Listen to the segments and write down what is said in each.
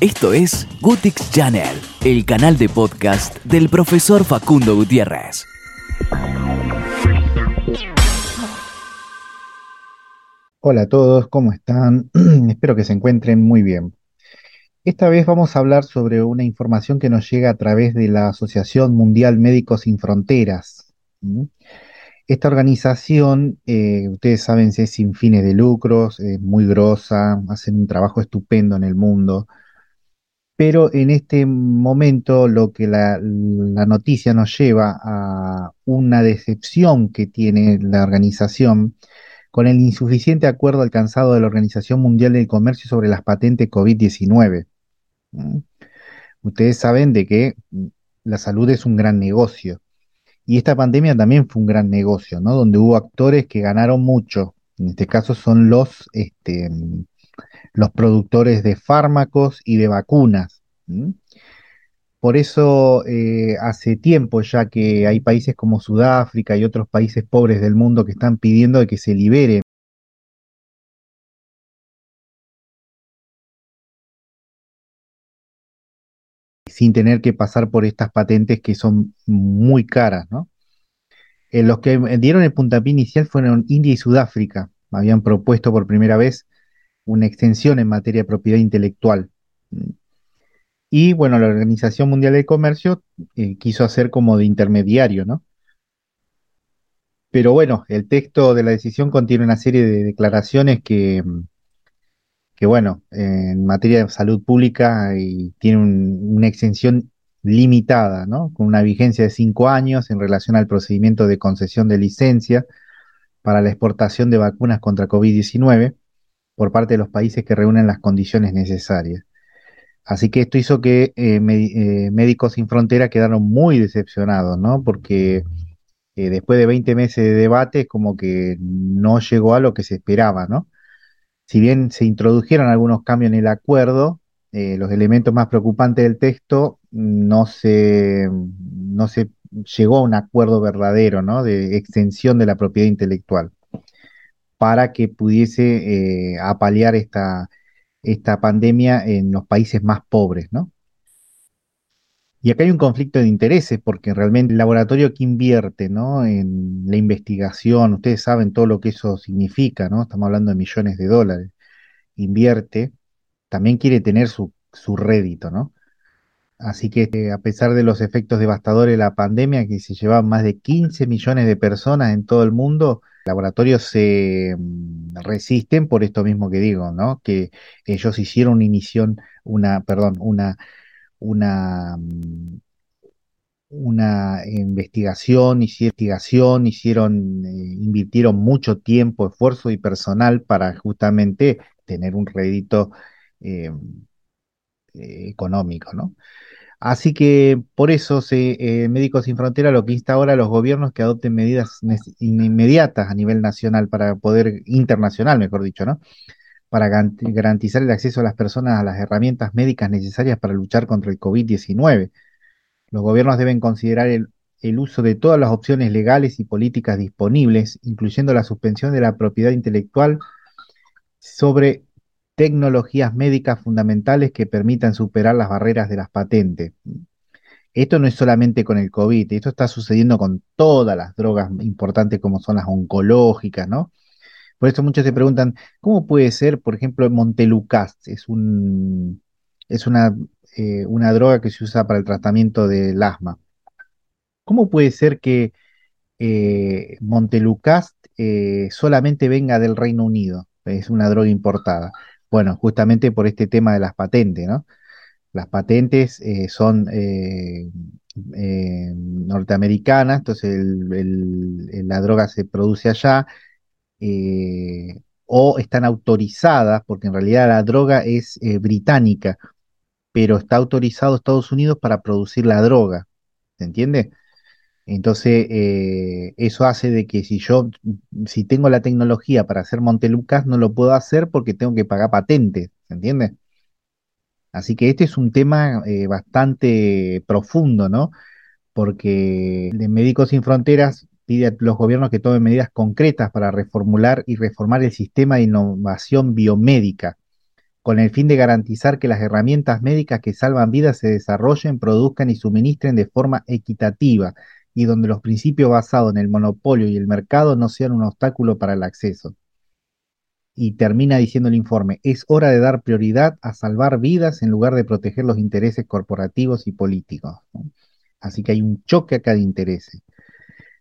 Esto es Gutix Channel, el canal de podcast del profesor Facundo Gutiérrez. Hola a todos, ¿cómo están? Espero que se encuentren muy bien. Esta vez vamos a hablar sobre una información que nos llega a través de la Asociación Mundial Médicos Sin Fronteras. Esta organización, eh, ustedes saben, es sin fines de lucros, es muy grosa, hacen un trabajo estupendo en el mundo, pero en este momento lo que la, noticia nos lleva a una decepción que tiene la organización con el insuficiente acuerdo alcanzado de la Organización Mundial del Comercio sobre las patentes COVID-19. Ustedes saben de que la salud es un gran negocio y esta pandemia también fue un gran negocio, ¿no? Donde hubo actores que ganaron mucho. En este caso son los, este, los productores de fármacos y de vacunas. Por eso eh, hace tiempo ya que hay países como Sudáfrica y otros países pobres del mundo que están pidiendo de que se libere sin tener que pasar por estas patentes que son muy caras, ¿no? Eh, los que dieron el puntapié inicial fueron India y Sudáfrica. Habían propuesto por primera vez una extensión en materia de propiedad intelectual. Y bueno, la Organización Mundial del Comercio eh, quiso hacer como de intermediario, ¿no? Pero bueno, el texto de la decisión contiene una serie de declaraciones que, que bueno, en materia de salud pública y tiene una extensión limitada, ¿no? Con una vigencia de cinco años en relación al procedimiento de concesión de licencia para la exportación de vacunas contra COVID-19 por parte de los países que reúnen las condiciones necesarias. Así que esto hizo que eh, eh, Médicos Sin Frontera quedaron muy decepcionados, ¿no? Porque eh, después de 20 meses de debate, como que no llegó a lo que se esperaba, ¿no? Si bien se introdujeron algunos cambios en el acuerdo, los elementos más preocupantes del texto no se, no se llegó a un acuerdo verdadero, ¿no? De extensión de la propiedad intelectual para que pudiese apalear esta esta pandemia en los países más pobres, ¿no? Y acá hay un conflicto de intereses porque realmente el laboratorio que invierte, ¿no? En la investigación, ustedes saben todo lo que eso significa, ¿no? Estamos hablando de millones de dólares. Invierte, también quiere tener su, su rédito, ¿no? Así que eh, a pesar de los efectos devastadores de la pandemia, que se llevaban más de 15 millones de personas en todo el mundo, laboratorios se mm, resisten por esto mismo que digo, ¿no? Que ellos hicieron una inición, una, perdón, una, una, mm, una investigación, hicieron hicieron, eh, invirtieron mucho tiempo, esfuerzo y personal para justamente tener un rédito eh, eh, económico, ¿no? Así que por eso se, eh, Médicos Sin Frontera lo que insta ahora a los gobiernos que adopten medidas inmediatas a nivel nacional para poder, internacional mejor dicho, ¿no? Para garantizar el acceso a las personas a las herramientas médicas necesarias para luchar contra el COVID-19. Los gobiernos deben considerar el, el uso de todas las opciones legales y políticas disponibles, incluyendo la suspensión de la propiedad intelectual sobre tecnologías médicas fundamentales que permitan superar las barreras de las patentes. Esto no es solamente con el COVID, esto está sucediendo con todas las drogas importantes como son las oncológicas, ¿no? Por eso muchos se preguntan, ¿cómo puede ser, por ejemplo, Montelucast? Es, eh, una droga que se usa para el tratamiento del asma. ¿Cómo puede ser que eh, Montelucast eh, solamente venga del Reino Unido? Es una droga importada. Bueno, justamente por este tema de las patentes, ¿no? Las patentes eh, son eh, eh, norteamericanas, entonces la droga se produce allá, o están autorizadas, porque en realidad la droga es británica, pero está autorizado Estados Unidos para producir la droga, ¿se entiende? Entonces, eh, eso hace de que si yo, si tengo la tecnología para hacer Montelucas, no lo puedo hacer porque tengo que pagar patentes, ¿se entiende? Así que este es un tema eh, bastante profundo, ¿no? Porque de Médicos Sin Fronteras pide a los gobiernos que tomen medidas concretas para reformular y reformar el sistema de innovación biomédica con el fin de garantizar que las herramientas médicas que salvan vidas se desarrollen, produzcan y suministren de forma equitativa y donde los principios basados en el monopolio y el mercado no sean un obstáculo para el acceso. Y termina diciendo el informe, es hora de dar prioridad a salvar vidas en lugar de proteger los intereses corporativos y políticos. Así que hay un choque acá de intereses.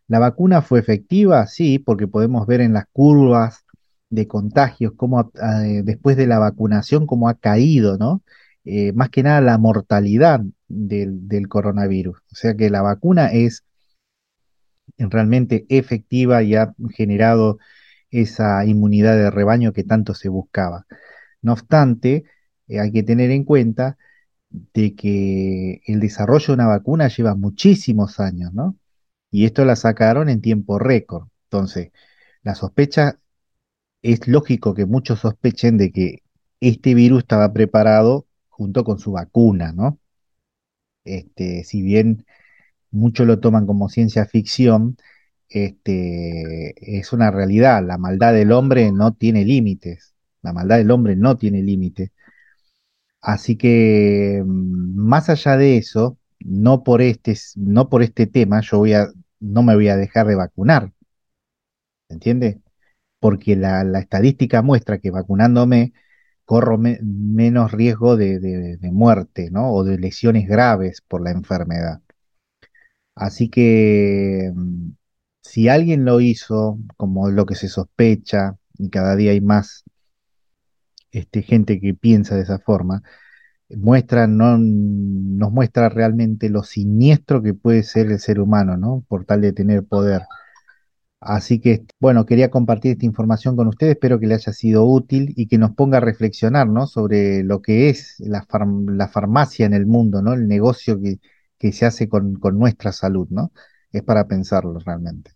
¿La vacuna fue efectiva? Sí, porque podemos ver en las curvas de contagios cómo eh, después de la vacunación cómo ha caído, ¿no? Eh, más que nada la mortalidad del, del, coronavirus. O sea que la vacuna es realmente efectiva y ha generado esa inmunidad de rebaño que tanto se buscaba. No obstante, eh, hay que tener en cuenta de que el desarrollo de una vacuna lleva muchísimos años, ¿no? Y esto la sacaron en tiempo récord. Entonces, la sospecha, es lógico que muchos sospechen de que este virus estaba preparado junto con su vacuna, ¿no? Este, si bien muchos lo toman como ciencia ficción, este, es una realidad. La maldad del hombre no tiene límites. La maldad del hombre no tiene límites. Así que, mm, más allá de eso, no por este, no por este tema, yo voy a, no me voy a dejar de vacunar. ¿Entiende? Porque la, estadística muestra que vacunándome corro menos riesgo de, de muerte, ¿no? O de lesiones graves por la enfermedad. Así que mm, si alguien lo hizo, como lo que se sospecha, y cada día hay más este, gente que piensa de esa forma, muestra, no, nos muestra realmente lo siniestro que puede ser el ser humano, ¿no? Por tal de tener poder. Así que, bueno, quería compartir esta información con ustedes, espero que le haya sido útil y que nos ponga a reflexionar, ¿no? Sobre lo que es la, la farmacia en el mundo, ¿no? El negocio que, que se hace con, con nuestra salud, ¿no? Es para pensarlo realmente.